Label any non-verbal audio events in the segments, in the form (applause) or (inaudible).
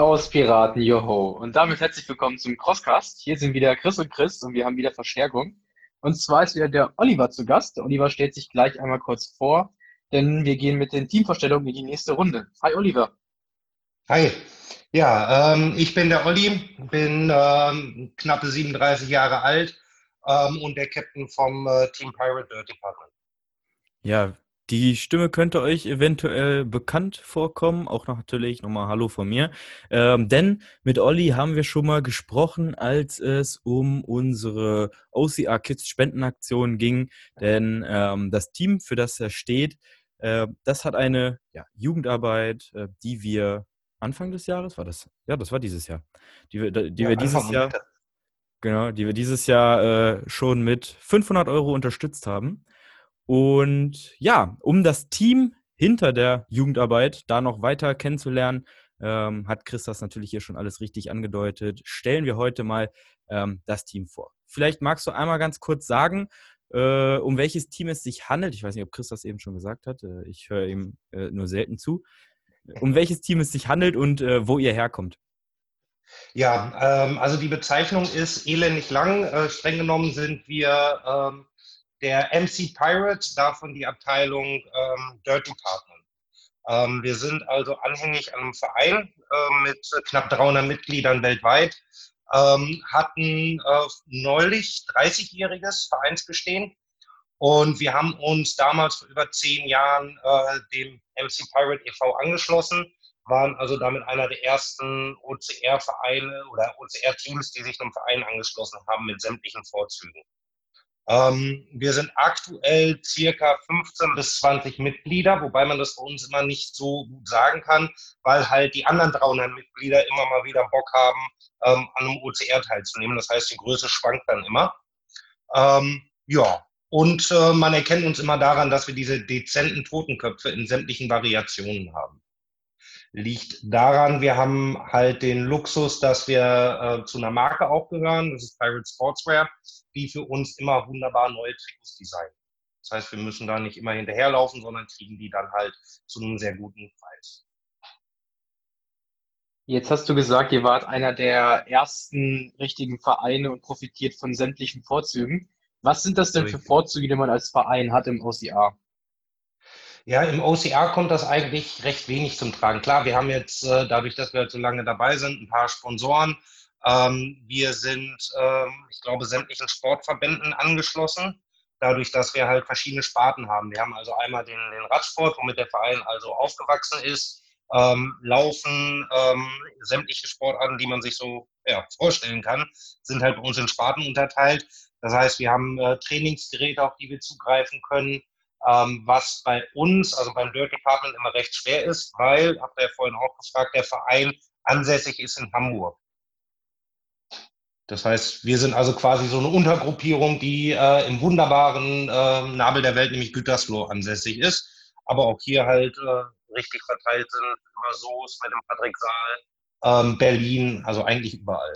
aus, Piraten, joho. Und damit herzlich willkommen zum Crosscast. Hier sind wieder Chris und Chris und wir haben wieder Verstärkung. Und zwar ist wieder der Oliver zu Gast. Der Oliver stellt sich gleich einmal kurz vor, denn wir gehen mit den Teamvorstellungen in die nächste Runde. Hi Oliver. Hi. Ja, ähm, ich bin der Olli, bin ähm, knappe 37 Jahre alt ähm, und der Captain vom äh, Team Pirate Dirt Department. Ja, die Stimme könnte euch eventuell bekannt vorkommen. Auch natürlich nochmal Hallo von mir. Ähm, denn mit Olli haben wir schon mal gesprochen, als es um unsere OCR Kids Spendenaktion ging. Denn ähm, das Team, für das er steht, äh, das hat eine ja, Jugendarbeit, äh, die wir Anfang des Jahres war das. Ja, das war dieses Jahr. Die wir, die ja, wir dieses Jahr. Genau, die wir dieses Jahr äh, schon mit 500 Euro unterstützt haben. Und ja, um das Team hinter der Jugendarbeit da noch weiter kennenzulernen, ähm, hat Chris das natürlich hier schon alles richtig angedeutet. Stellen wir heute mal ähm, das Team vor. Vielleicht magst du einmal ganz kurz sagen, äh, um welches Team es sich handelt. Ich weiß nicht, ob Chris das eben schon gesagt hat. Äh, ich höre ihm äh, nur selten zu. Um welches Team es sich handelt und äh, wo ihr herkommt. Ja, ähm, also die Bezeichnung ist elendig lang. Äh, streng genommen sind wir ähm, der MC Pirate, davon die Abteilung ähm, Dirt Department. Ähm, wir sind also anhängig an einem Verein äh, mit knapp 300 Mitgliedern weltweit, ähm, hatten äh, neulich 30-jähriges Vereinsbestehen und wir haben uns damals vor über zehn Jahren äh, dem MC Pirate e.V. angeschlossen, waren also damit einer der ersten OCR-Vereine oder OCR-Teams, die sich einem Verein angeschlossen haben mit sämtlichen Vorzügen. Ähm, wir sind aktuell circa 15 bis 20 Mitglieder, wobei man das bei uns immer nicht so gut sagen kann, weil halt die anderen 300 Mitglieder immer mal wieder Bock haben, ähm, an einem OCR teilzunehmen. Das heißt, die Größe schwankt dann immer. Ähm, ja, und äh, man erkennt uns immer daran, dass wir diese dezenten Totenköpfe in sämtlichen Variationen haben liegt daran, wir haben halt den Luxus, dass wir äh, zu einer Marke auch gehören, das ist Pirate Sportswear, die für uns immer wunderbar neue Trikots designen. Das heißt, wir müssen da nicht immer hinterherlaufen, sondern kriegen die dann halt zu einem sehr guten Preis. Jetzt hast du gesagt, ihr wart einer der ersten richtigen Vereine und profitiert von sämtlichen Vorzügen. Was sind das denn für Vorzüge, die man als Verein hat im OCR? Ja, im OCR kommt das eigentlich recht wenig zum Tragen. Klar, wir haben jetzt, äh, dadurch, dass wir halt so lange dabei sind, ein paar Sponsoren. Ähm, wir sind, ähm, ich glaube, sämtlichen Sportverbänden angeschlossen, dadurch, dass wir halt verschiedene Sparten haben. Wir haben also einmal den, Radsport, womit der Verein also aufgewachsen ist, ähm, Laufen, ähm, sämtliche Sportarten, die man sich so ja, vorstellen kann, sind halt bei uns in Sparten unterteilt. Das heißt, wir haben äh, Trainingsgeräte, auf die wir zugreifen können ähm, was bei uns, also beim Dirt Department, immer recht schwer ist, weil, habt ihr ja vorhin auch gefragt, der Verein ansässig ist in Hamburg. Das heißt, wir sind also quasi so eine Untergruppierung, die äh, im wunderbaren äh, Nabel der Welt, nämlich Gütersloh, ansässig ist, aber auch hier halt äh, richtig verteilt sind, über Soos mit dem Patrick Saal, ähm, Berlin, also eigentlich überall.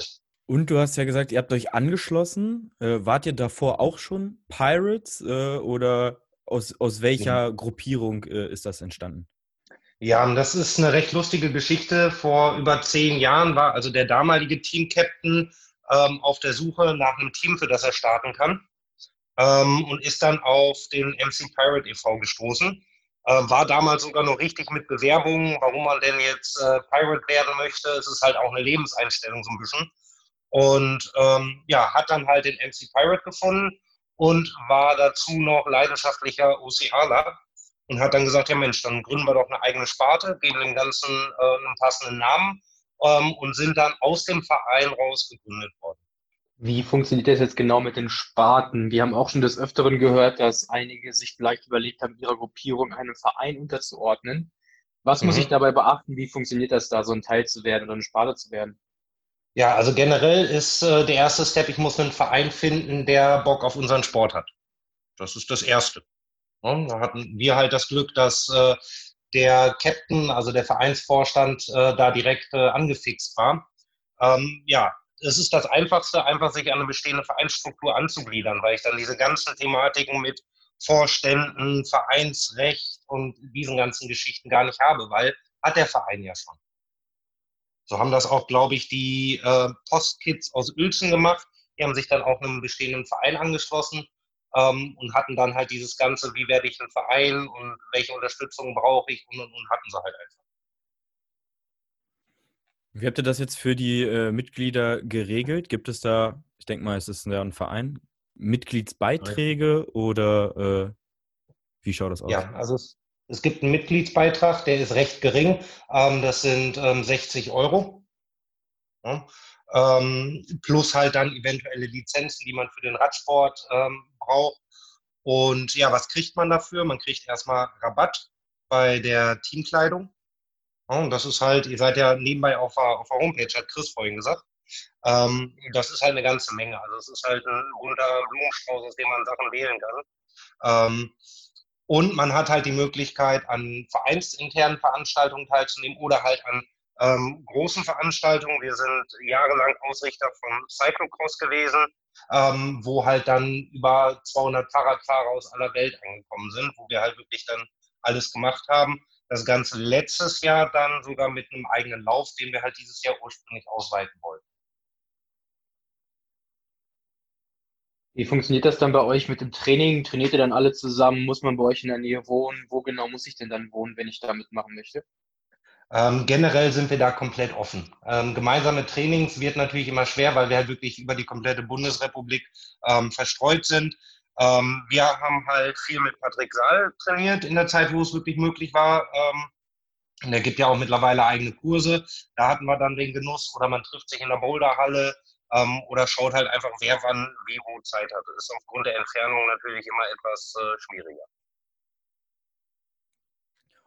Und du hast ja gesagt, ihr habt euch angeschlossen. Äh, wart ihr davor auch schon Pirates äh, oder aus, aus welcher mhm. Gruppierung äh, ist das entstanden? Ja, das ist eine recht lustige Geschichte. Vor über zehn Jahren war also der damalige Team-Captain ähm, auf der Suche nach einem Team, für das er starten kann. Ähm, und ist dann auf den MC Pirate e.V. gestoßen. Äh, war damals sogar noch richtig mit Bewerbungen, warum man denn jetzt äh, Pirate werden möchte. Es ist halt auch eine Lebenseinstellung so ein bisschen. Und ähm, ja, hat dann halt den MC Pirate gefunden und war dazu noch leidenschaftlicher OCAler und hat dann gesagt, ja Mensch, dann gründen wir doch eine eigene Sparte, geben dem Ganzen äh, einen passenden Namen ähm, und sind dann aus dem Verein raus gegründet worden. Wie funktioniert das jetzt genau mit den Sparten? Wir haben auch schon des Öfteren gehört, dass einige sich vielleicht überlegt haben, ihrer Gruppierung einem Verein unterzuordnen. Was mhm. muss ich dabei beachten? Wie funktioniert das da, so ein Teil zu werden oder eine Sparte zu werden? Ja, also generell ist äh, der erste Step, ich muss einen Verein finden, der Bock auf unseren Sport hat. Das ist das Erste. Ja, da hatten wir halt das Glück, dass äh, der Captain, also der Vereinsvorstand, äh, da direkt äh, angefixt war. Ähm, ja, es ist das Einfachste, einfach sich an eine bestehende Vereinsstruktur anzugliedern, weil ich dann diese ganzen Thematiken mit Vorständen, Vereinsrecht und diesen ganzen Geschichten gar nicht habe, weil hat der Verein ja schon. So haben das auch, glaube ich, die äh, Postkids aus Uelzen gemacht. Die haben sich dann auch einem bestehenden Verein angeschlossen ähm, und hatten dann halt dieses Ganze, wie werde ich ein Verein und welche Unterstützung brauche ich und, und, und hatten sie halt einfach. Wie habt ihr das jetzt für die äh, Mitglieder geregelt? Gibt es da, ich denke mal, es ist ja ein Verein, Mitgliedsbeiträge oder äh, wie schaut das aus? Ja, also es, es, gibt einen Mitgliedsbeitrag, der ist recht gering. Ähm, das sind ähm, 60 Euro. Ja, ähm, plus halt dann eventuelle Lizenzen, die man für den Radsport ähm, braucht. Und ja, was kriegt man dafür? Man kriegt erstmal Rabatt bei der Teamkleidung. und das ist halt, ihr seid ja nebenbei auf der, auf der Homepage, hat Chris vorhin gesagt. Ähm, das ist halt eine ganze Menge. Also es ist halt ein bunter Blumenstrauß, aus dem man Sachen wählen kann. Ähm, und man hat halt die Möglichkeit, an vereinsinternen Veranstaltungen teilzunehmen oder halt an ähm, großen Veranstaltungen. Wir sind jahrelang Ausrichter von Cyclocross gewesen, ähm, wo halt dann über 200 Fahrradfahrer aus aller Welt angekommen sind, wo wir halt wirklich dann alles gemacht haben. Das Ganze letztes Jahr dann sogar mit einem eigenen Lauf, den wir halt dieses Jahr ursprünglich ausweiten wollten. Wie funktioniert das dann bei euch mit dem Training? Trainiert ihr dann alle zusammen? Muss man bei euch in der Nähe wohnen? Wo genau muss ich denn dann wohnen, wenn ich da mitmachen möchte? Ähm, generell sind wir da komplett offen. Ähm, gemeinsame Trainings wird natürlich immer schwer, weil wir halt wirklich über die komplette Bundesrepublik ähm, verstreut sind. Ähm, wir haben halt viel mit Patrick Saal trainiert in der Zeit, wo es wirklich möglich war. Ähm, und er gibt ja auch mittlerweile eigene Kurse. Da hatten wir dann den Genuss oder man trifft sich in der Boulderhalle ähm, oder schaut halt einfach, wer wann wie wo Zeit hat. Das ist aufgrund der Entfernung natürlich immer etwas äh, schwieriger.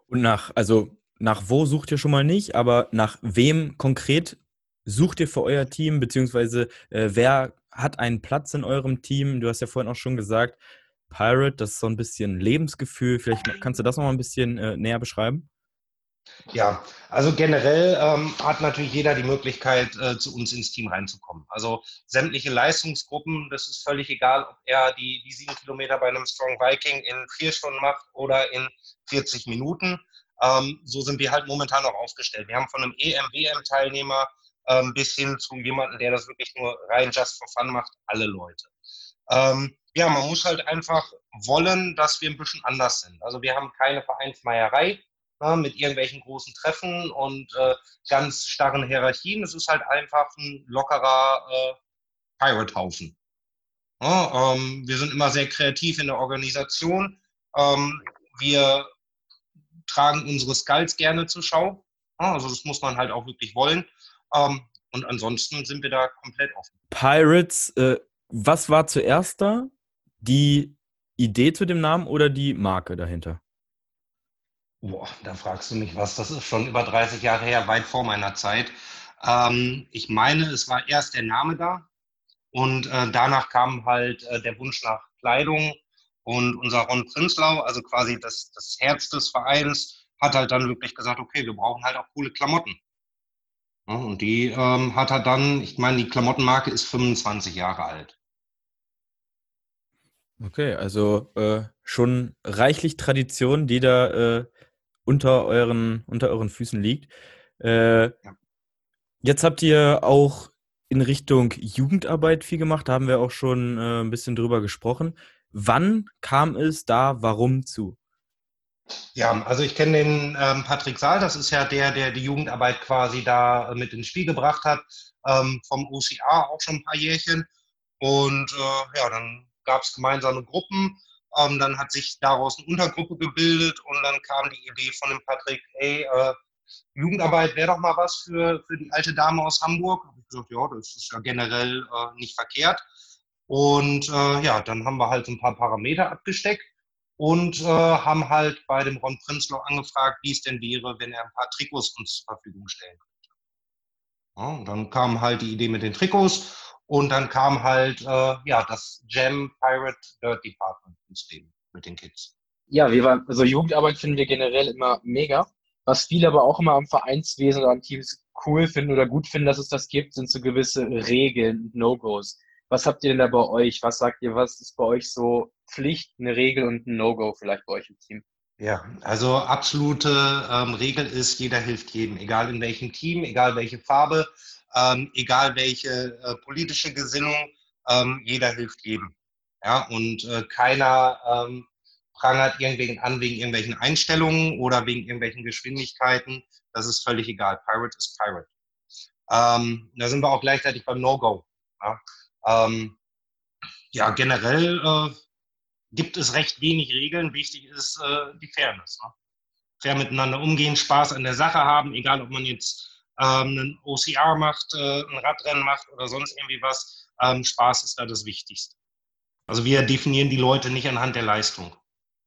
Und nach, also nach wo sucht ihr schon mal nicht, aber nach wem konkret sucht ihr für euer Team, beziehungsweise äh, wer hat einen Platz in eurem Team? Du hast ja vorhin auch schon gesagt, Pirate, das ist so ein bisschen Lebensgefühl. Vielleicht kannst du das noch mal ein bisschen äh, näher beschreiben? Ja, also generell ähm, hat natürlich jeder die Möglichkeit, äh, zu uns ins Team reinzukommen. Also sämtliche Leistungsgruppen, das ist völlig egal, ob er die, die sieben Kilometer bei einem Strong Viking in vier Stunden macht oder in 40 Minuten. Ähm, so sind wir halt momentan auch aufgestellt. Wir haben von einem EM-WM-Teilnehmer ähm, bis hin zu jemandem, der das wirklich nur rein just for fun macht, alle Leute. Ähm, ja, man muss halt einfach wollen, dass wir ein bisschen anders sind. Also wir haben keine Vereinsmeierei ne, mit irgendwelchen großen Treffen und äh, ganz starren Hierarchien. Es ist halt einfach ein lockerer äh, Pirate-Haufen. Ja, ähm, wir sind immer sehr kreativ in der Organisation. Ähm, wir tragen unsere Skulls gerne zur Schau. Also das muss man halt auch wirklich wollen. Ähm, und ansonsten sind wir da komplett offen. Pirates, äh, was war zuerst da? Die Idee zu dem Namen oder die Marke dahinter? Boah, da fragst du mich was. Das ist schon über 30 Jahre her, weit vor meiner Zeit. Ähm, ich meine, es war erst der Name da und äh, danach kam halt äh, der Wunsch nach Kleidung und unser Ron Prinzlau, also quasi das, das Herz des Vereins, hat halt dann wirklich gesagt, okay, wir brauchen halt auch coole Klamotten. Ja, und die ähm, hat er dann, ich meine, die Klamottenmarke ist 25 Jahre alt. Okay, also äh, schon reichlich Tradition, die da äh, unter, euren, unter euren Füßen liegt. Äh, ja. Jetzt habt ihr auch in Richtung Jugendarbeit viel gemacht, da haben wir auch schon äh, ein bisschen drüber gesprochen. Wann kam es da warum zu? Ja, also ich kenne den ähm, Patrick Saal, das ist ja der, der die Jugendarbeit quasi da äh, mit ins Spiel gebracht hat, ähm, vom OCA auch schon ein paar Jährchen. Und äh, ja, dann gab es gemeinsame Gruppen, ähm, dann hat sich daraus eine Untergruppe gebildet und dann kam die Idee von dem Patrick, ey, äh, Jugendarbeit wäre doch mal was für, für die alte Dame aus Hamburg. Und ich gesagt, ja, das ist ja generell äh, nicht verkehrt. Und äh, ja, dann haben wir halt ein paar Parameter abgesteckt und äh, haben halt bei dem Ron Prinzlau angefragt, wie es denn wäre, wenn er ein paar Trikots uns zur Verfügung stellen könnte. Ja, dann kam halt die Idee mit den Trikots und dann kam halt äh, ja das Jam Pirate Dirt Department ins Leben mit den Kids. Ja, wir waren, also Jugendarbeit finden wir generell immer mega. Was viele aber auch immer am Vereinswesen oder an Teams cool finden oder gut finden, dass es das gibt, sind so gewisse Regeln und No-Gos. Was habt ihr denn da bei euch? Was sagt ihr, was ist bei euch so Pflicht, eine Regel und ein No-Go vielleicht bei euch im Team? Ja, also absolute ähm, Regel ist, jeder hilft jedem, egal in welchem Team, egal welche Farbe, ähm, egal welche äh, politische Gesinnung, ähm, jeder hilft jedem. Ja, und äh, keiner ähm, prangert irgendwen an wegen irgendwelchen Einstellungen oder wegen irgendwelchen Geschwindigkeiten. Das ist völlig egal. Pirate ist Pirate. Ähm, da sind wir auch gleichzeitig beim No-Go. Ja, ähm, ja generell äh, gibt es recht wenig Regeln. Wichtig ist äh, die Fairness. Ne? Fair miteinander umgehen, Spaß an der Sache haben, egal ob man jetzt ähm, einen OCR macht, äh, ein Radrennen macht oder sonst irgendwie was. Ähm, Spaß ist da das Wichtigste. Also wir definieren die Leute nicht anhand der Leistung,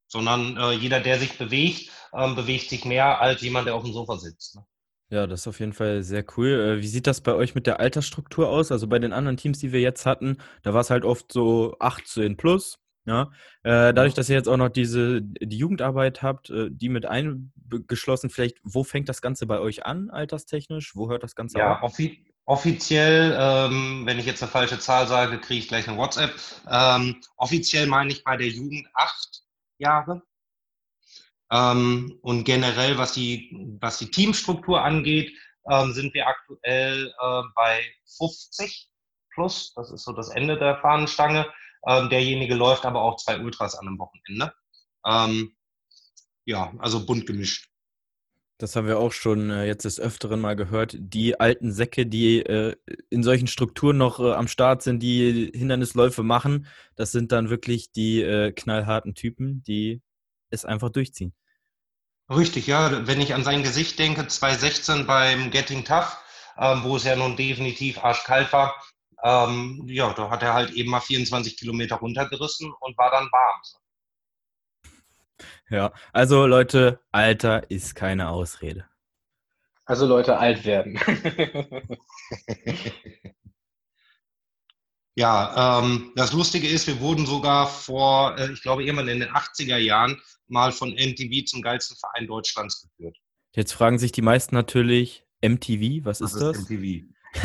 sondern äh, jeder, der sich bewegt, ähm, bewegt sich mehr als jemand, der auf dem Sofa sitzt. Ne? Ja, das ist auf jeden Fall sehr cool. Äh, wie sieht das bei euch mit der Altersstruktur aus? Also bei den anderen Teams, die wir jetzt hatten, da war es halt oft so 18 plus. Ja, äh, dadurch, dass ihr jetzt auch noch diese die Jugendarbeit habt, äh, die mit eingeschlossen, vielleicht, wo fängt das Ganze bei euch an, alterstechnisch? Wo hört das Ganze ja, auf? Offi offiziell, ähm, wenn ich jetzt eine falsche Zahl sage, kriege ich gleich eine WhatsApp. Ähm, offiziell meine ich bei der Jugend acht Jahre. Ähm, und generell, was die, was die Teamstruktur angeht, ähm, sind wir aktuell äh, bei 50 plus. Das ist so das Ende der Fahnenstange. Ähm, derjenige läuft aber auch zwei Ultras an einem Wochenende. Ähm, ja, also bunt gemischt. Das haben wir auch schon äh, jetzt des Öfteren mal gehört. Die alten Säcke, die äh, in solchen Strukturen noch äh, am Start sind, die Hindernisläufe machen, das sind dann wirklich die äh, knallharten Typen, die es einfach durchziehen. Richtig, ja. Wenn ich an sein Gesicht denke, 2016 beim Getting Tough, ähm, wo es ja nun definitiv arschkalt war, ähm, ja, da hat er halt eben mal 24 Kilometer runtergerissen und war dann warm. Ja, also Leute, Alter ist keine Ausrede. Also Leute, alt werden. (laughs) ja, ähm, das Lustige ist, wir wurden sogar vor, äh, ich glaube, irgendwann in den 80er Jahren mal von MTV zum geilsten Verein Deutschlands geführt. Jetzt fragen sich die meisten natürlich, MTV, was, was ist das? MTV. (laughs)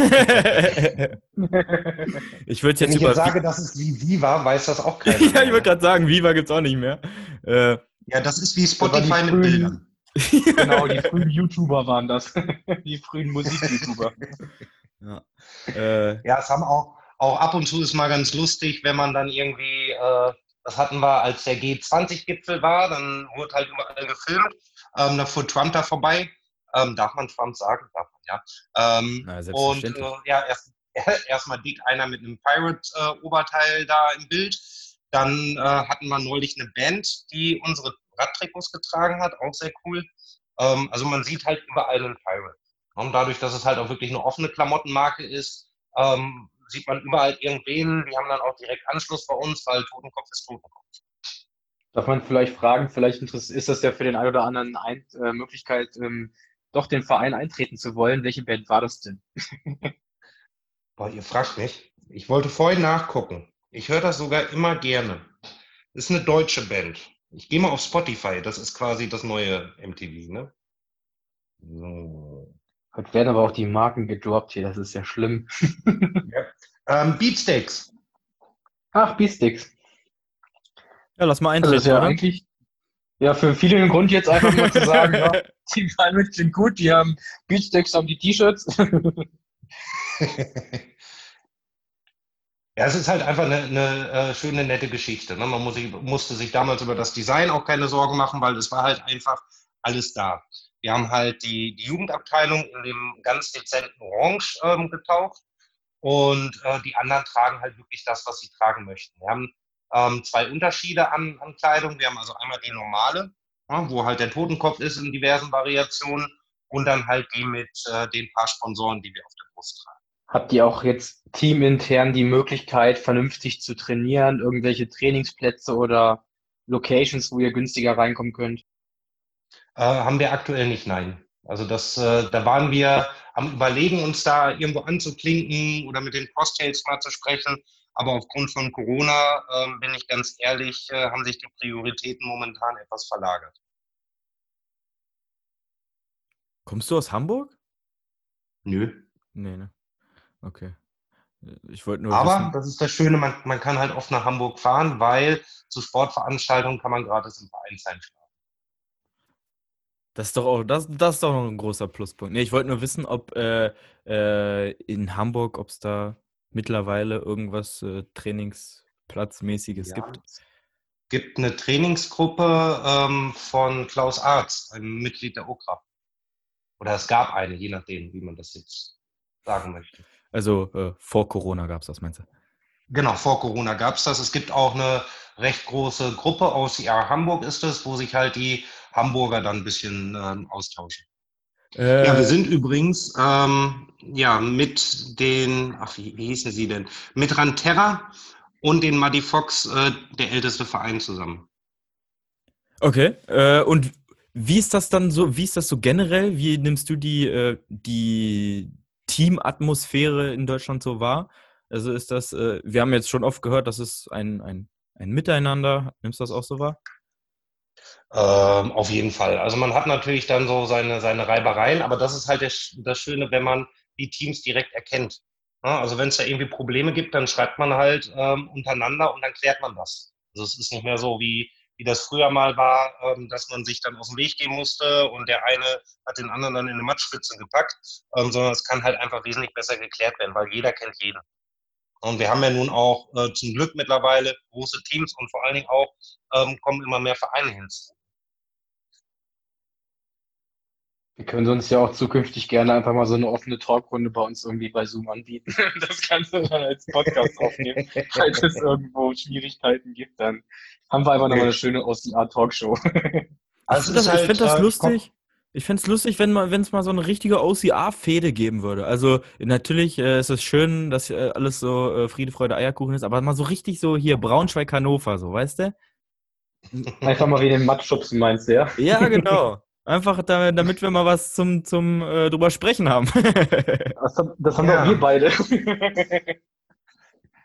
ich würde jetzt Wenn ich jetzt sage, dass es wie Viva, weiß das auch keiner. (laughs) ja, ich würde gerade sagen, Viva gibt es auch nicht mehr. Äh, ja, das ist wie Spotify mit Bildern. (laughs) genau, die (laughs) frühen YouTuber waren das. (laughs) die frühen Musik-YouTuber. Ja. Äh, ja, es haben auch, auch ab und zu ist mal ganz lustig, wenn man dann irgendwie, äh, das hatten wir, als der G20-Gipfel war, dann wurde halt überall gefilmt. Ähm, da fuhr Trump da vorbei. Ähm, darf man Trump sagen? Darf man, ja. Ähm, Na, und äh, ja, erst, erstmal dick einer mit einem Pirate-Oberteil äh, da im Bild. Dann äh, hatten wir neulich eine Band, die unsere Radtrikots getragen hat, auch sehr cool. Ähm, also man sieht halt überall einen Pirate. Und dadurch, dass es halt auch wirklich eine offene Klamottenmarke ist, ähm, sieht man überall irgendwen. Die haben dann auch direkt Anschluss bei uns, weil Totenkopf ist Totenkopf. Darf man vielleicht fragen, vielleicht ist das ja für den einen oder anderen eine äh, Möglichkeit, ähm, doch den Verein eintreten zu wollen. Welche Band war das denn? (laughs) Boah, ihr fragt mich. Ich wollte vorhin nachgucken. Ich höre das sogar immer gerne. Das ist eine deutsche Band. Ich gehe mal auf Spotify. Das ist quasi das neue MTV, ne? So. Heute werden aber auch die Marken gedroppt hier. Das ist ja schlimm. (laughs) ja. Ähm, Beatsteaks. Ach, Beatsteaks. Ja, lass mal eintreten. Das ist ja oder? eigentlich ja, für viele ein Grund jetzt einfach mal zu (laughs) sagen, ja, die Palmen sind gut, die haben Beachsticks, haben die T-Shirts. (laughs) Ja, es ist halt einfach eine, eine äh, schöne, nette Geschichte. Ne? Man muss sich, musste sich damals über das Design auch keine Sorgen machen, weil es war halt einfach alles da. Wir haben halt die, die Jugendabteilung in dem ganz dezenten Orange ähm, getaucht und äh, die anderen tragen halt wirklich das, was sie tragen möchten. Wir haben ähm, zwei Unterschiede an, an Kleidung. Wir haben also einmal die normale, ja, wo halt der Totenkopf ist in diversen Variationen und dann halt die mit äh, den paar Sponsoren, die wir auf der Brust tragen. Habt ihr auch jetzt teamintern die Möglichkeit, vernünftig zu trainieren, irgendwelche Trainingsplätze oder Locations, wo ihr günstiger reinkommen könnt? Äh, haben wir aktuell nicht, nein. Also das, äh, da waren wir am Überlegen, uns da irgendwo anzuklinken oder mit den Crosstails mal zu sprechen. Aber aufgrund von Corona, äh, bin ich ganz ehrlich, äh, haben sich die Prioritäten momentan etwas verlagert. Kommst du aus Hamburg? Nö. Nee, ne? Okay. Ich wollte nur. Aber wissen, das ist das Schöne, man, man kann halt oft nach Hamburg fahren, weil zu Sportveranstaltungen kann man gratis im Vereinsheim schlafen. Das ist doch auch, das, das ist doch noch ein großer Pluspunkt. Nee, ich wollte nur wissen, ob äh, äh, in Hamburg, ob es da mittlerweile irgendwas äh, Trainingsplatzmäßiges Ja. gibt. Es gibt eine Trainingsgruppe ähm, von Klaus Arz, einem Mitglied der OKRA. Oder es gab eine, je nachdem, wie man das jetzt sagen möchte. Also äh, vor Corona gab es das, meinst du? Genau, vor Corona gab es das. Es gibt auch eine recht große Gruppe, OCR Hamburg ist es, wo sich halt die Hamburger dann ein bisschen ähm, austauschen. Äh, Ja, wir sind übrigens ähm, ja, mit den, ach, wie, wie hießen sie denn? Mit Ranterra und den Muddy Fox, äh, der älteste Verein zusammen. Okay. Äh, und wie ist das dann so, wie ist das so generell? Wie nimmst du die, äh, die Teamatmosphäre in Deutschland so wahr? Also ist das, äh, wir haben jetzt schon oft gehört, das ist ein, ein, ein Miteinander. Nimmst du das auch so wahr? Ähm, auf jeden Fall. Also man hat natürlich dann so seine, seine Reibereien, aber das ist halt das, das Schöne, wenn man die Teams direkt erkennt. Ja, also wenn es da irgendwie Probleme gibt, dann schreibt man halt ähm, untereinander und dann klärt man das. Also es ist nicht mehr so, wie, wie das früher mal war, ähm, dass man sich dann aus dem Weg gehen musste und der eine hat den anderen dann in eine Matschspitze gepackt, ähm, sondern es kann halt einfach wesentlich besser geklärt werden, weil jeder kennt jeden. Und wir haben ja nun auch äh, zum Glück mittlerweile große Teams und vor allen Dingen auch ähm, kommen immer mehr Vereine hinzu. Wir können uns ja auch zukünftig gerne einfach mal so eine offene Talkrunde bei uns irgendwie bei Zoom anbieten. (laughs) Das kannst du dann als Podcast aufnehmen. (laughs) Falls es irgendwo Schwierigkeiten gibt, dann haben wir einfach nochmal eine schöne OCR-Talkshow. (laughs) Also ich finde das, halt, find das äh, lustig. Ich fände es lustig, wenn es mal so eine richtige OCR-Fehde geben würde. Also natürlich äh, ist es schön, dass äh, alles so äh, Friede, Freude, Eierkuchen ist, aber mal so richtig so hier Braunschweig, Hannover, so, weißt du? Einfach mal wie den Mattschubsen meinst du, ja? Ja, genau. Einfach damit, damit wir mal was zum, zum äh, drüber sprechen haben. (laughs) Das, haben- das haben Ja. doch wir beide. (laughs)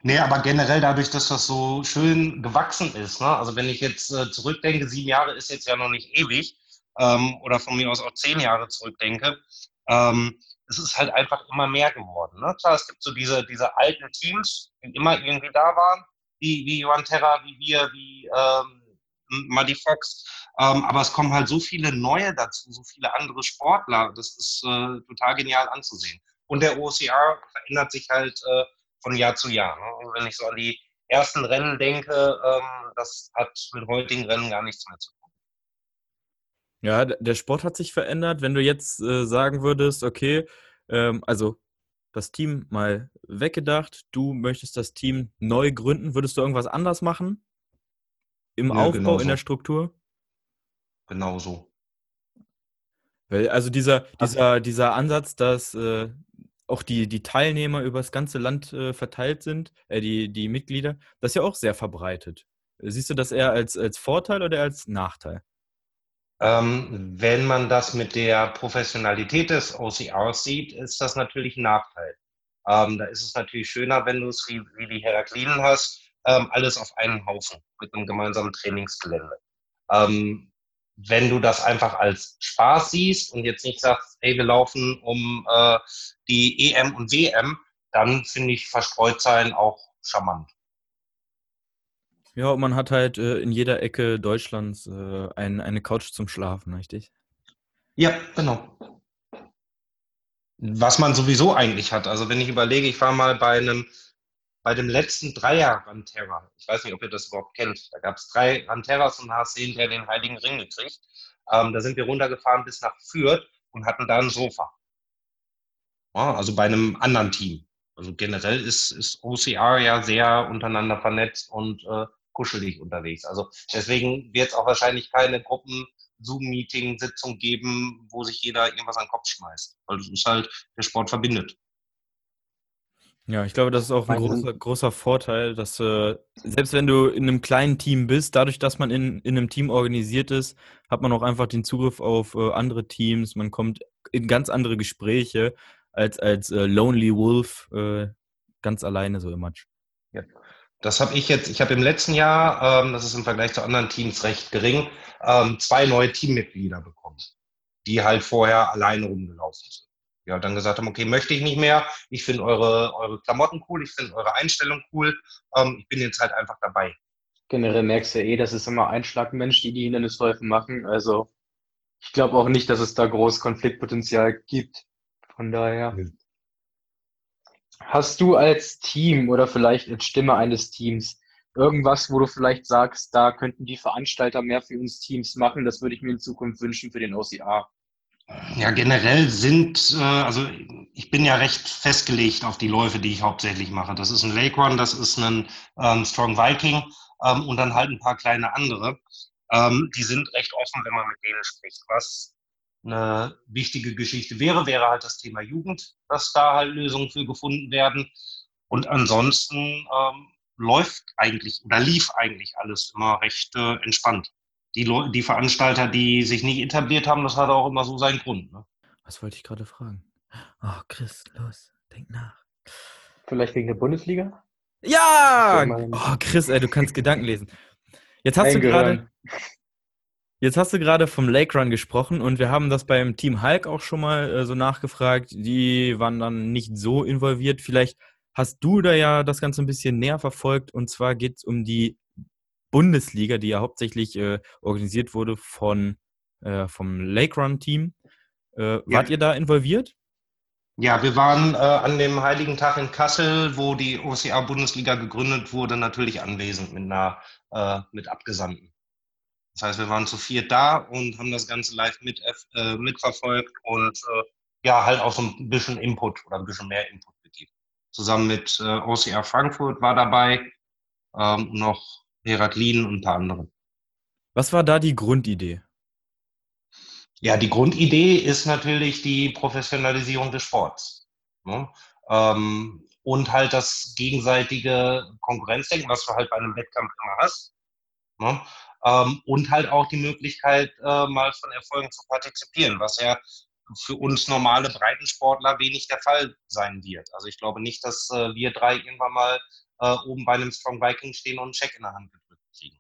Nee, aber generell dadurch, dass das so schön gewachsen ist. Ne? Also wenn ich jetzt äh, zurückdenke, sieben Jahre ist jetzt ja noch nicht ewig, ähm, oder von mir aus auch zehn Jahre zurückdenke, ähm, es ist halt einfach immer mehr geworden. Ne? Klar, es gibt so diese, diese alten Teams, die immer irgendwie da waren, wie, wie Johan Terra, wie wir, wie ähm, Muddy Fox. Ähm, aber es kommen halt so viele neue dazu, so viele andere Sportler. Das ist äh, total genial anzusehen. Und der OCR verändert sich halt äh, von Jahr zu Jahr. Ne? Wenn ich so an die ersten Rennen denke, ähm, das hat mit heutigen Rennen gar nichts mehr zu tun. Ja, der Sport hat sich verändert. Wenn du jetzt äh, sagen würdest, okay, ähm, also das Team mal weggedacht, du möchtest das Team neu gründen, würdest du irgendwas anders machen? Im Nö, Aufbau, genauso. in der Struktur? Genauso. Weil, also dieser, Also- dieser, dieser Ansatz, dass äh, auch die, die Teilnehmer über das ganze Land äh, verteilt sind, äh, die, die Mitglieder, das ist ja auch sehr verbreitet. Siehst du das eher als, als Vorteil oder als Nachteil? Ähm, wenn man das mit der Professionalität des OCRs sieht, ist das natürlich ein Nachteil. Ähm, da ist es natürlich schöner, wenn du es wie, wie die Heraklinen hast, ähm, alles auf einen Haufen mit einem gemeinsamen Trainingsgelände. Ähm, wenn du das einfach als Spaß siehst und jetzt nicht sagst, hey, wir laufen um äh, die EM und WM, dann finde ich verstreut sein auch charmant. Ja, und man hat halt äh, in jeder Ecke Deutschlands äh, ein, eine Couch zum Schlafen, richtig? Ja, genau. Was man sowieso eigentlich hat. Also wenn ich überlege, ich war mal bei einem, bei dem letzten Dreier Ranterra. Ich weiß nicht, ob ihr das überhaupt kennt. Da gab es drei Ranterras und hast hinterher den Heiligen Ring gekriegt. Ähm, da sind wir runtergefahren bis nach Fürth und hatten da ein Sofa. Ja, also bei einem anderen Team. Also generell ist, ist OCR ja sehr untereinander vernetzt und äh, kuschelig unterwegs. Also deswegen wird es auch wahrscheinlich keine Gruppen Zoom-Meeting-Sitzung geben, wo sich jeder irgendwas an den Kopf schmeißt. Weil das ist halt, der Sport verbindet. Ja, ich glaube, das ist auch ein großer, großer Vorteil, dass äh, selbst wenn du in einem kleinen Team bist, dadurch, dass man in, in einem Team organisiert ist, hat man auch einfach den Zugriff auf äh, andere Teams. Man kommt in ganz andere Gespräche als als äh, Lonely Wolf äh, ganz alleine so im Match. Das habe ich jetzt, ich habe im letzten Jahr, ähm, das ist im Vergleich zu anderen Teams recht gering, ähm, zwei neue Teammitglieder bekommen, die halt vorher alleine rumgelaufen sind. Ja, dann gesagt haben, okay, möchte ich nicht mehr, ich finde eure, eure Klamotten cool, ich finde eure Einstellung cool, ähm, ich bin jetzt halt einfach dabei. Generell merkst du ja eh, das ist immer Einschlagmensch, die die Hindernisläufe machen. Also Ich glaube auch nicht, dass es da groß Konfliktpotenzial gibt. Von daher. Nö. Hast du als Team oder vielleicht als Stimme eines Teams irgendwas, wo du vielleicht sagst, da könnten die Veranstalter mehr für uns Teams machen? Das würde ich mir in Zukunft wünschen für den OCA. Ja, generell sind, äh, also ich bin ja recht festgelegt auf die Läufe, die ich hauptsächlich mache. Das ist ein Lake Run, das ist ein ähm, Strong Viking ähm, und dann halt ein paar kleine andere. Ähm, die sind recht offen, wenn man mit denen spricht. Was eine wichtige Geschichte wäre, wäre halt das Thema Jugend, dass da halt Lösungen für gefunden werden. Und ansonsten ähm, läuft eigentlich oder lief eigentlich alles immer recht äh, entspannt die, Leute, die Veranstalter, die sich nicht etabliert haben, das hat auch immer so seinen Grund. Ne? Was wollte ich gerade fragen? Oh, Chris, los, denk nach. Vielleicht wegen der Bundesliga? Ja! Oh, Chris, ey, du kannst Gedanken lesen. Jetzt hast du gerade. Jetzt hast du gerade vom Lake Run gesprochen und wir haben das beim Team Hulk auch schon mal äh, so nachgefragt. Die waren dann nicht so involviert. Vielleicht hast du da ja das Ganze ein bisschen näher verfolgt und zwar geht es um die Bundesliga, die ja hauptsächlich äh, organisiert wurde von, äh, vom Lake Run Team. Äh, ja. Wart ihr da involviert? Ja, wir waren äh, an dem Heiligen Tag in Kassel, wo die OCA Bundesliga gegründet wurde, natürlich anwesend mit einer äh, mit Abgesandten. Das heißt, wir waren zu viert da und haben das Ganze live mit, äh, mitverfolgt und ja, halt auch so ein bisschen Input oder ein bisschen mehr Input gegeben. Zusammen mit OCR Frankfurt war dabei, ähm, noch Heraklin und ein paar andere. Was war da die Grundidee? Ja, die Grundidee ist natürlich die Professionalisierung des Sports. Ne? Ähm, und halt das gegenseitige Konkurrenzdenken, was du halt bei einem Wettkampf immer hast. Ne? Ähm, und halt auch die Möglichkeit, äh, mal von Erfolgen zu partizipieren, was ja für uns normale Breitensportler wenig der Fall sein wird. Also ich glaube nicht, dass äh, wir drei irgendwann mal äh, oben bei einem Strong Viking stehen und einen Check in der Hand gedrückt kriegen.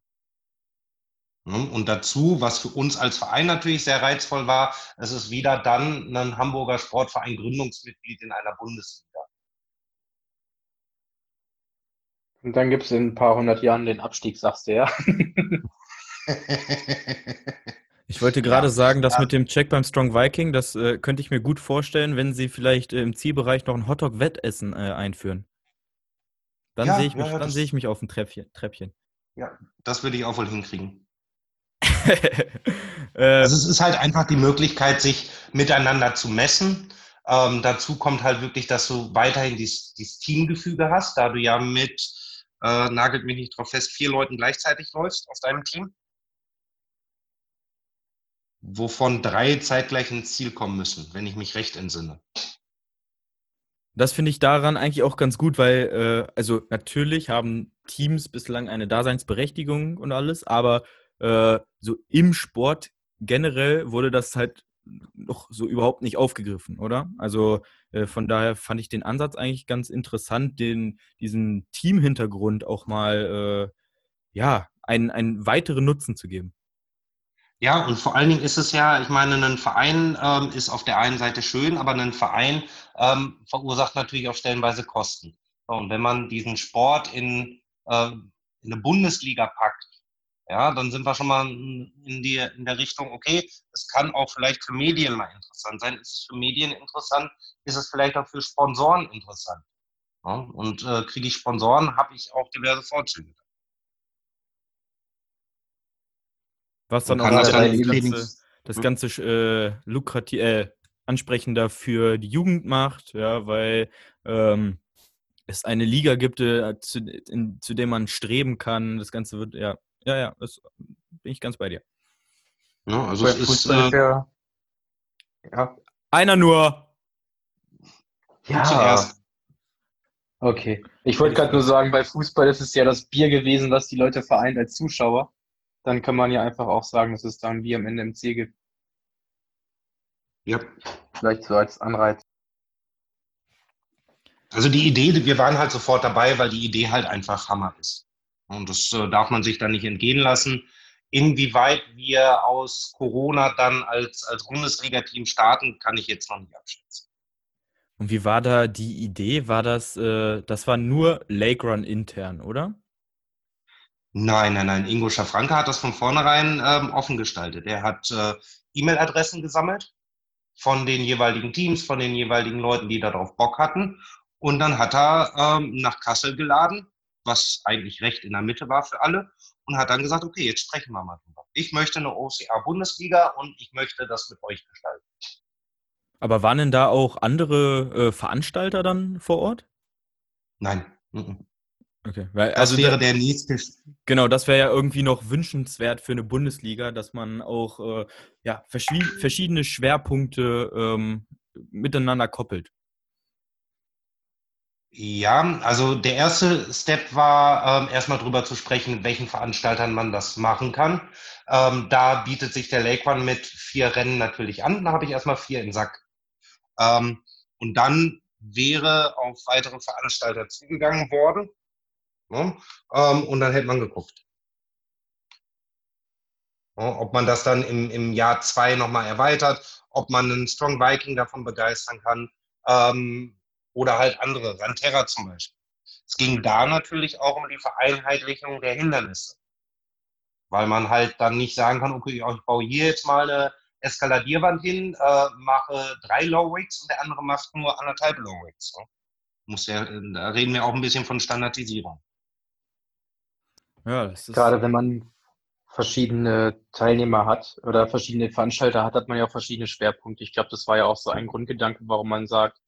Hm, und dazu, was für uns als Verein natürlich sehr reizvoll war, es ist wieder dann ein Hamburger Sportverein Gründungsmitglied in einer Bundesliga. Und dann gibt es in ein paar hundert Jahren den Abstieg, sagst du ja. (laughs) Ich wollte gerade ja, sagen, dass ja. mit dem Check beim Strong Viking, das äh, könnte ich mir gut vorstellen, wenn sie vielleicht äh, im Zielbereich noch ein Hotdog-Wettessen äh, einführen. Dann ja, sehe ich, mich, ja, dann seh ich mich auf dem Treppchen. Treppchen. Ja, das würde ich auch wohl hinkriegen. (laughs) Äh, also es ist halt einfach die Möglichkeit, sich miteinander zu messen. Ähm, dazu kommt halt wirklich, dass du weiterhin dieses, dieses Teamgefüge hast, da du ja mit, äh, nagelt mich nicht drauf fest, vier Leuten gleichzeitig läufst auf deinem Team. Wovon drei zeitgleich ins Ziel kommen müssen, wenn ich mich recht entsinne. Das finde ich daran eigentlich auch ganz gut, weil, äh, also natürlich haben Teams bislang eine Daseinsberechtigung und alles, aber äh, so im Sport generell wurde das halt noch so überhaupt nicht aufgegriffen, oder? Also äh, von daher fand ich den Ansatz eigentlich ganz interessant, den, diesen Teamhintergrund auch mal, äh, ja, einen, einen weiteren Nutzen zu geben. Ja, und vor allen Dingen ist es ja, ich meine, ein Verein ähm, ist auf der einen Seite schön, aber ein Verein ähm, verursacht natürlich auch stellenweise Kosten. Und wenn man diesen Sport in, äh, in eine Bundesliga packt, ja, dann sind wir schon mal in, die, in der Richtung, okay, es kann auch vielleicht für Medien mal interessant sein. Ist es für Medien interessant? Ist es vielleicht auch für Sponsoren interessant? Ja, und äh, kriege ich Sponsoren, habe ich auch diverse Vorzüge. Was dann auch das, das, ganze, das hm? ganze äh, lukrativ, äh, ansprechender für die Jugend macht, ja, weil ähm, es eine Liga gibt, äh, zu, in, zu der man streben kann. Das Ganze wird, ja, ja, ja, das bin ich ganz bei dir. Ja, also es ist, äh, ja, ja. Einer nur. Ja. Okay. Ich wollte gerade nur sagen, bei Fußball ist es ja das Bier gewesen, was die Leute vereint als Zuschauer dann kann man ja einfach auch sagen, dass es dann wie am Ende im C gibt. Ja. Vielleicht so als Anreiz. Also die Idee, wir waren halt sofort dabei, weil die Idee halt einfach Hammer ist. Und das äh, darf man sich dann nicht entgehen lassen. Inwieweit wir aus Corona dann als, als Bundesliga-Team starten, kann ich jetzt noch nicht abschätzen. Und wie war da die Idee? War das, äh, das war nur Lake Run intern, oder? Nein, nein, nein. Ingo Schafranke hat das von vornherein ähm, offen gestaltet. Er hat äh, E-Mail-Adressen gesammelt von den jeweiligen Teams, von den jeweiligen Leuten, die darauf Bock hatten. Und dann hat er ähm, nach Kassel geladen, was eigentlich recht in der Mitte war für alle, und hat dann gesagt, okay, jetzt sprechen wir mal drüber. Ich möchte eine OCA-Bundesliga und ich möchte das mit euch gestalten. Aber waren denn da auch andere äh, Veranstalter dann vor Ort? Nein. Mhm. Okay. Weil, das also wäre der nächste. Genau, das wäre ja irgendwie noch wünschenswert für eine Bundesliga, dass man auch äh, ja, verschiedene Schwerpunkte ähm, miteinander koppelt. Ja, also der erste Step war, ähm, erstmal drüber zu sprechen, mit welchen Veranstaltern man das machen kann. Ähm, da bietet sich der Lake One mit vier Rennen natürlich an. Da habe ich erstmal vier im Sack. Ähm, und dann wäre auf weitere Veranstalter zugegangen worden. Ne? Ähm, und dann hätte man geguckt. Ja, ob man das dann im, im Jahr zwei nochmal erweitert, ob man einen Strong Viking davon begeistern kann ähm, oder halt andere, Ranterra zum Beispiel. Es ging da natürlich auch um die Vereinheitlichung der Hindernisse. Weil man halt dann nicht sagen kann, okay, ich baue hier jetzt mal eine Eskaladierwand hin, äh, mache drei Low Rigs und der andere macht nur anderthalb Low Rigs. Ne? Muss ja, da reden wir auch ein bisschen von Standardisierung. Ja, das ist Gerade wenn man verschiedene Teilnehmer hat oder verschiedene Veranstalter hat, hat man ja auch verschiedene Schwerpunkte. Ich glaube, das war ja auch so ein Grundgedanke, warum man sagt,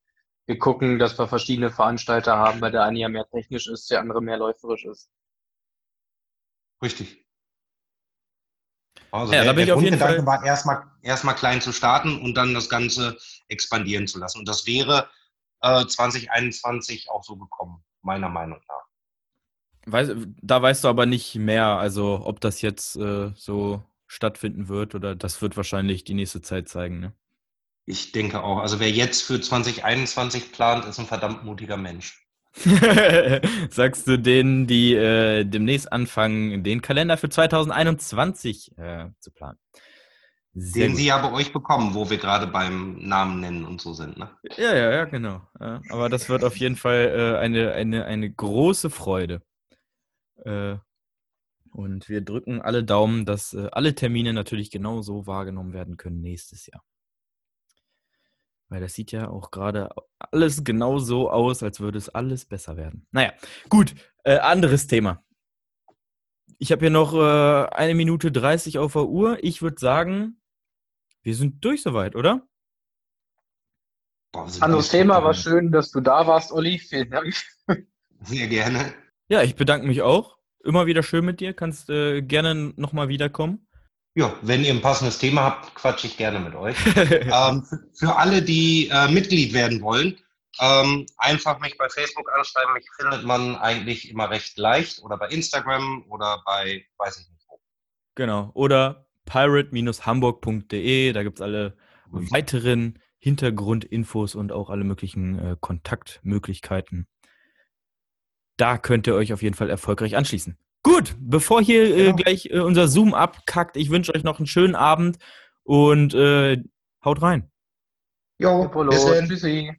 wir gucken, dass wir verschiedene Veranstalter haben, weil der eine ja mehr technisch ist, der andere mehr läuferisch ist. Richtig. Also ja, der, da bin der ich auf jeden Fall war erstmal erstmal klein zu starten und dann das Ganze expandieren zu lassen. Und das wäre äh, 2021 auch so gekommen, meiner Meinung nach. Weiß, da weißt du aber nicht mehr, also ob das jetzt äh, so stattfinden wird oder das wird wahrscheinlich die nächste Zeit zeigen. Ne? Ich denke auch. Also wer jetzt für 2021 plant, ist ein verdammt mutiger Mensch. (laughs) Sagst du denen, die äh, demnächst anfangen, den Kalender für 2021 äh, zu planen? Sehr den gut. sie ja bei euch bekommen, wo wir gerade beim Namen nennen und so sind. Ne? Ja, ja, ja, genau. Ja, aber das wird auf jeden Fall äh, eine, eine, eine große Freude. Äh, und wir drücken alle Daumen, dass äh, alle Termine natürlich genauso wahrgenommen werden können nächstes Jahr. Weil das sieht ja auch gerade alles genau so aus, als würde es alles besser werden. Naja, gut, äh, anderes Thema. Ich habe hier noch äh, eine Minute 30 auf der Uhr. Ich würde sagen, wir sind durch soweit, oder? Boah, Anderes Thema, war schön, dass du da warst, Olli. Vielen Dank. Sehr gerne. Ja, ich bedanke mich auch. Immer wieder schön mit dir. Kannst äh, gerne nochmal wiederkommen. Ja, wenn ihr ein passendes Thema habt, quatsche ich gerne mit euch. (laughs) ähm, für alle, die äh, Mitglied werden wollen, ähm, einfach mich bei Facebook anschreiben. Mich findet man eigentlich immer recht leicht oder bei Instagram oder bei, weiß ich nicht wo. Genau. Oder pirate-hamburg.de. Da gibt es alle weiteren Hintergrundinfos und auch alle möglichen äh, Kontaktmöglichkeiten. Da könnt ihr euch auf jeden Fall erfolgreich anschließen. Gut, bevor hier äh, genau. gleich äh, unser Zoom abkackt, ich wünsche euch noch einen schönen Abend und äh, haut rein. Jo, bis dann. Tschüssi.